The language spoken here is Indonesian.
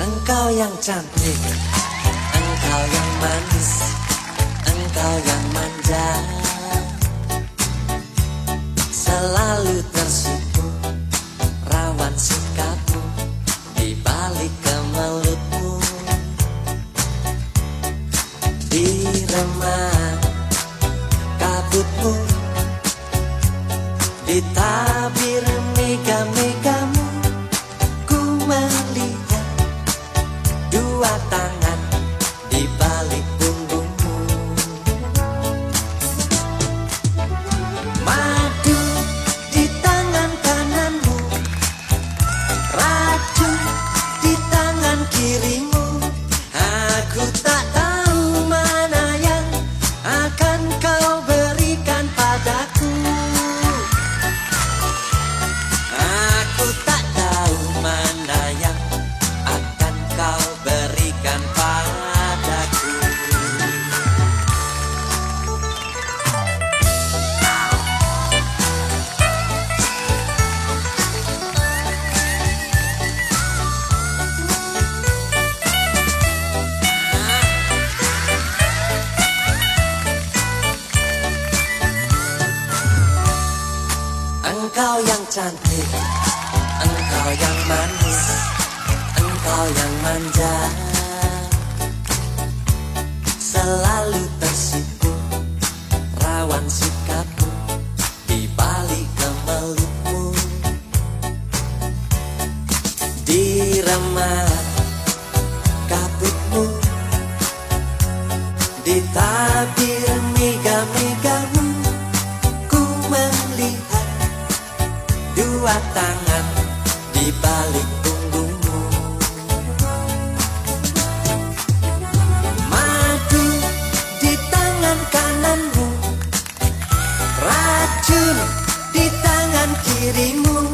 Engkau yang cantik Engkau yang manis Engkau yang manja. Selalu tersipu Rawan sikapmu Di balik kemelutmu Di remah kabutmu Di dua tangan Engkau yang cantik. Engkau yang manis. Engkau yang manja. Selalu tersipu. Rawan sikapmu Di balik kemelutmu Di remah kabutmu. Di tabir mega-megamu dua tangan di balik punggungmu. Madu di tangan kananmu Racun di tangan kirimu